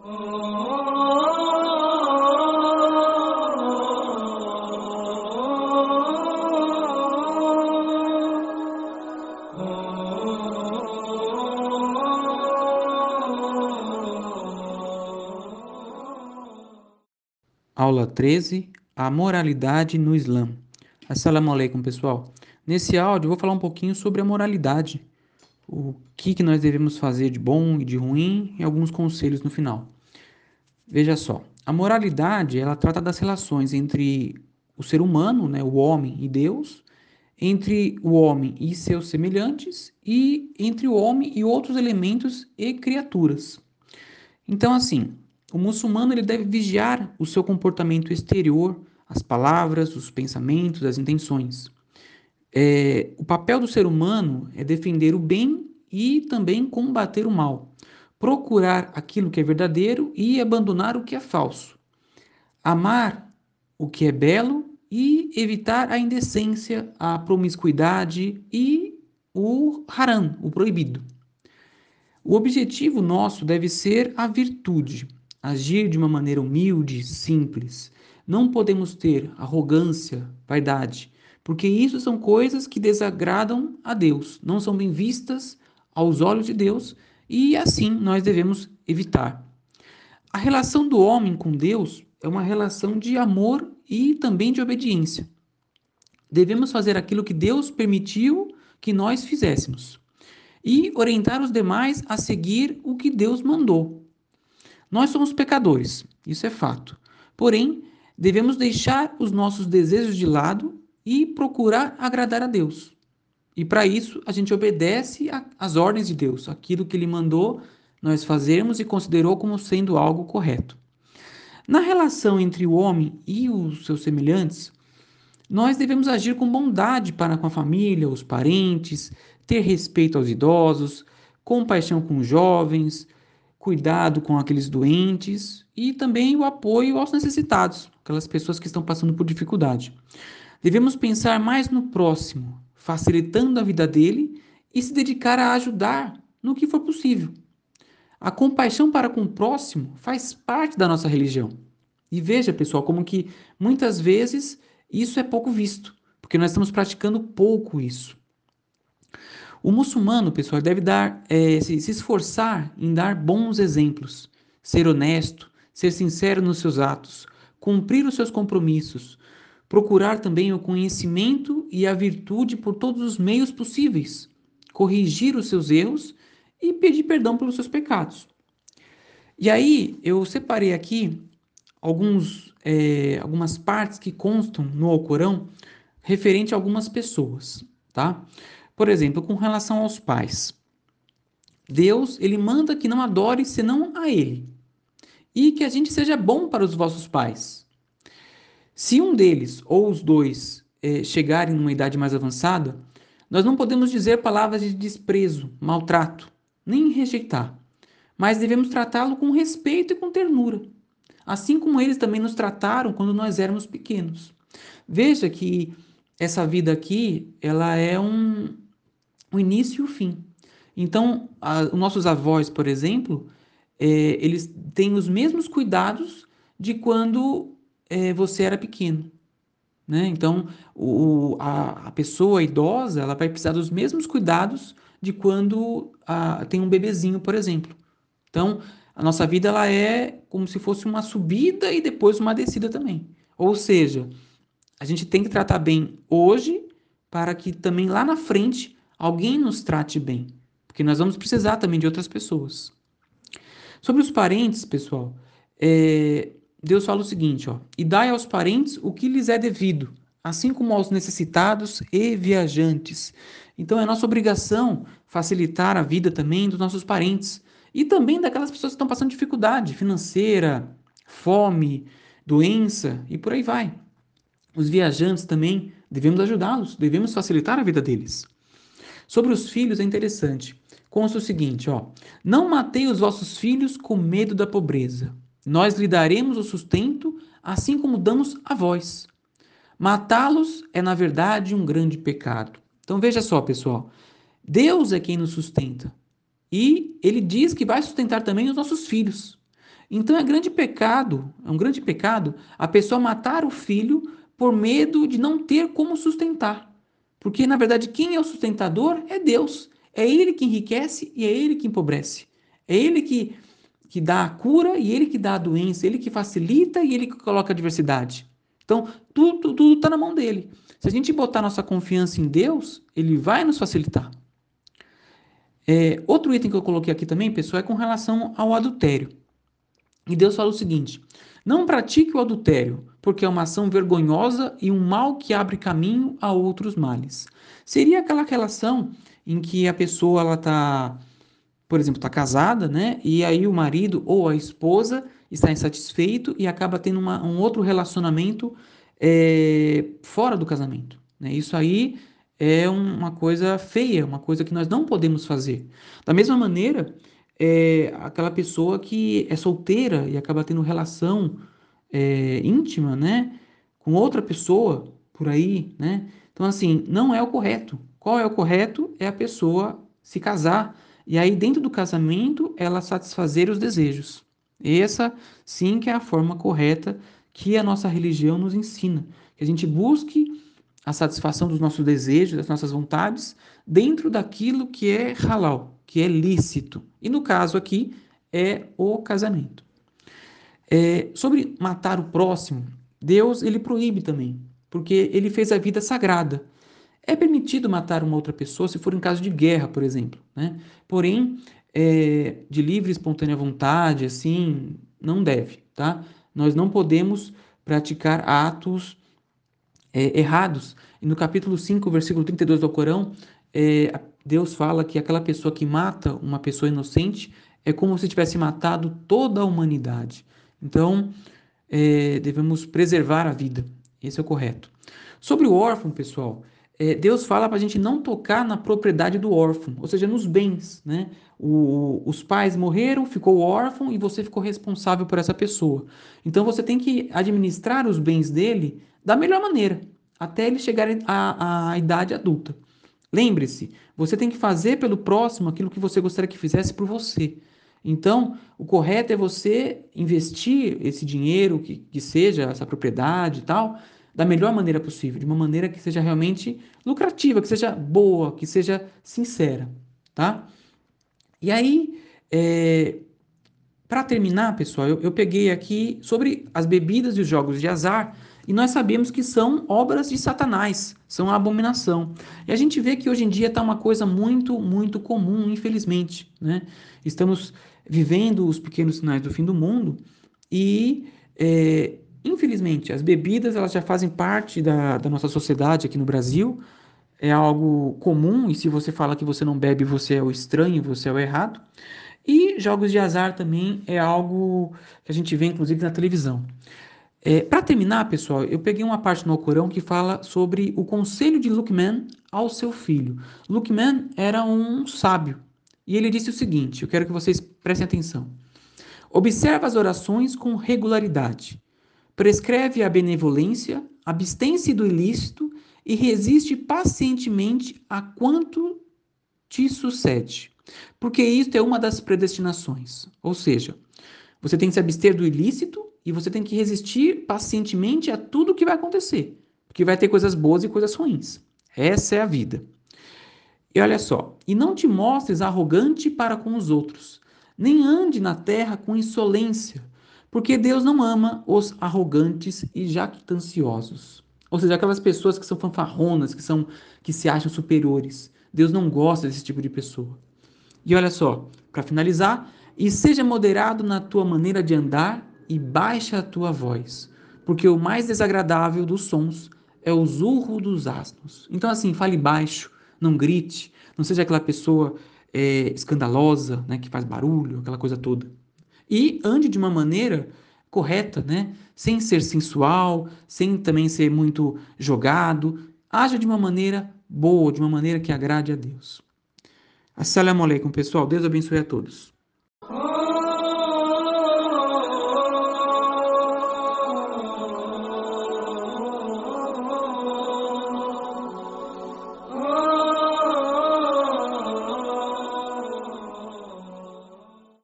Aula 13: A moralidade no Islã. Assalamu alaikum, pessoal. Nesse áudio eu vou falar um pouquinho sobre a moralidade, o que, que nós devemos fazer de bom e de ruim e alguns conselhos no final. Veja só, a moralidade ela trata das relações entre o ser humano, né, o homem e Deus, entre o homem e seus semelhantes e entre o homem e outros elementos e criaturas. Então, assim, o muçulmano ele deve vigiar o seu comportamento exterior, as palavras, os pensamentos, as intenções. É, o papel do ser humano é defender o bem e também combater o mal, procurar aquilo que é verdadeiro e abandonar o que é falso, amar o que é belo e evitar a indecência, a promiscuidade e o haram, o proibido. O objetivo nosso deve ser a virtude agir de uma maneira humilde, simples. Não podemos ter arrogância, vaidade, porque isso são coisas que desagradam a Deus, não são bem vistas aos olhos de Deus e assim nós devemos evitar. A relação do homem com Deus é uma relação de amor e também de obediência. Devemos fazer aquilo que Deus permitiu que nós fizéssemos e orientar os demais a seguir o que Deus mandou. Nós somos pecadores, isso é fato. Porém, devemos deixar os nossos desejos de lado e procurar agradar a Deus. E para isso, a gente obedece às ordens de Deus, aquilo que Ele mandou nós fazermos e considerou como sendo algo correto. Na relação entre o homem e os seus semelhantes, nós devemos agir com bondade para com a família, os parentes, ter respeito aos idosos, compaixão com os jovens, cuidado com aqueles doentes e também o apoio aos necessitados, aquelas pessoas que estão passando por dificuldade. Devemos pensar mais no próximo, facilitando a vida dele e se dedicar a ajudar no que for possível. A compaixão para com o próximo faz parte da nossa religião. E veja, pessoal, como que muitas vezes isso é pouco visto, porque nós estamos praticando pouco isso. O muçulmano, pessoal, deve dar, é, se, se esforçar em dar bons exemplos, ser honesto, ser sincero nos seus atos, cumprir os seus compromissos, procurar também o conhecimento e a virtude por todos os meios possíveis, corrigir os seus erros e pedir perdão pelos seus pecados. E aí eu separei aqui alguns, é, algumas partes que constam no Alcorão referente a algumas pessoas, tá? Por exemplo, com relação aos pais. Deus, ele manda que não adore senão a ele. E que a gente seja bom para os vossos pais. Se um deles ou os dois eh, chegarem numa idade mais avançada, nós não podemos dizer palavras de desprezo, maltrato, nem rejeitar, mas devemos tratá-lo com respeito e com ternura, assim como eles também nos trataram quando nós éramos pequenos. Veja que essa vida aqui, ela é um, o início e o fim. Então, a, os nossos avós, por exemplo, é, eles têm os mesmos cuidados de quando é, você era pequeno. Né? Então, o, a, a, pessoa idosa ela vai precisar dos mesmos cuidados de quando a, tem um bebezinho, por exemplo. Então, a nossa vida ela é como se fosse uma subida e depois uma descida também. Ou seja, a gente tem que tratar bem hoje para que também lá na frente alguém nos trate bem, porque nós vamos precisar também de outras pessoas. Sobre os parentes, pessoal, é, Deus fala o seguinte: ó, e dai aos parentes o que lhes é devido, assim como aos necessitados e viajantes. Então é nossa obrigação facilitar a vida também dos nossos parentes e também daquelas pessoas que estão passando dificuldade financeira, fome, doença e por aí vai. Os viajantes também devemos ajudá-los, devemos facilitar a vida deles. Sobre os filhos é interessante. Consta o seguinte, ó: Não matei os vossos filhos com medo da pobreza. Nós lhe daremos o sustento, assim como damos a vós. Matá-los é, na verdade, um grande pecado. Então veja só, pessoal. Deus é quem nos sustenta. E ele diz que vai sustentar também os nossos filhos. Então é grande pecado, é um grande pecado a pessoa matar o filho por medo de não ter como sustentar. Porque na verdade quem é o sustentador é Deus. É ele que enriquece e é ele que empobrece. É ele que, que dá a cura e ele que dá a doença, ele que facilita e ele que coloca a diversidade. Então, tudo está na mão dele. Se a gente botar nossa confiança em Deus, ele vai nos facilitar. É, outro item que eu coloquei aqui também, pessoal, é com relação ao adultério. E Deus fala o seguinte: Não pratique o adultério, porque é uma ação vergonhosa e um mal que abre caminho a outros males. Seria aquela relação em que a pessoa ela está, por exemplo, está casada, né? E aí o marido ou a esposa está insatisfeito e acaba tendo uma, um outro relacionamento é, fora do casamento. Né? Isso aí é uma coisa feia, uma coisa que nós não podemos fazer. Da mesma maneira, é aquela pessoa que é solteira e acaba tendo relação é, íntima, né, com outra pessoa por aí, né? Então, assim, não é o correto. Qual é o correto? É a pessoa se casar e aí dentro do casamento ela satisfazer os desejos. Essa sim que é a forma correta que a nossa religião nos ensina, que a gente busque a satisfação dos nossos desejos, das nossas vontades, dentro daquilo que é halal, que é lícito. E no caso aqui é o casamento. É, sobre matar o próximo, Deus ele proíbe também, porque ele fez a vida sagrada. É permitido matar uma outra pessoa se for em caso de guerra, por exemplo. Né? Porém, é, de livre e espontânea vontade, assim, não deve, tá? Nós não podemos praticar atos é, errados. E no capítulo 5, versículo 32 do Corão, é, Deus fala que aquela pessoa que mata uma pessoa inocente é como se tivesse matado toda a humanidade. Então, é, devemos preservar a vida. Esse é o correto. Sobre o órfão, pessoal, é, Deus fala para a gente não tocar na propriedade do órfão, ou seja, nos bens. Né? O, os pais morreram, ficou órfão e você ficou responsável por essa pessoa. Então você tem que administrar os bens dele da melhor maneira, até ele chegar à, à idade adulta. Lembre-se, você tem que fazer pelo próximo aquilo que você gostaria que fizesse por você. Então, o correto é você investir esse dinheiro, que, que seja essa propriedade e tal, da melhor maneira possível, de uma maneira que seja realmente lucrativa, que seja boa, que seja sincera, tá? E aí, é, para terminar, pessoal, eu, eu peguei aqui sobre as bebidas e os jogos de azar, e nós sabemos que são obras de Satanás, são a abominação. E a gente vê que hoje em dia está uma coisa muito, muito comum, infelizmente. Né? Estamos vivendo os pequenos sinais do fim do mundo e é, Infelizmente, as bebidas elas já fazem parte da, da nossa sociedade aqui no Brasil, é algo comum, e se você fala que você não bebe, você é o estranho, você é o errado. E jogos de azar também é algo que a gente vê, inclusive, na televisão. É, Para terminar, pessoal, eu peguei uma parte no Alcorão que fala sobre o conselho de Luqman ao seu filho. Luqman era um sábio e ele disse o seguinte: eu quero que vocês prestem atenção. Observa as orações com regularidade prescreve a benevolência, abstém-se do ilícito e resiste pacientemente a quanto te sucede. Porque isto é uma das predestinações. Ou seja, você tem que se abster do ilícito e você tem que resistir pacientemente a tudo que vai acontecer. Porque vai ter coisas boas e coisas ruins. Essa é a vida. E olha só, e não te mostres arrogante para com os outros, nem ande na terra com insolência, porque Deus não ama os arrogantes e jactanciosos. Ou seja, aquelas pessoas que são fanfarronas, que são que se acham superiores. Deus não gosta desse tipo de pessoa. E olha só, para finalizar, e seja moderado na tua maneira de andar e baixa a tua voz, porque o mais desagradável dos sons é o zurro dos asnos. Então assim, fale baixo, não grite, não seja aquela pessoa é, escandalosa, né, que faz barulho, aquela coisa toda e ande de uma maneira correta, né? Sem ser sensual, sem também ser muito jogado. Haja de uma maneira boa, de uma maneira que agrade a Deus. Assalamu alaikum, pessoal. Deus abençoe a todos.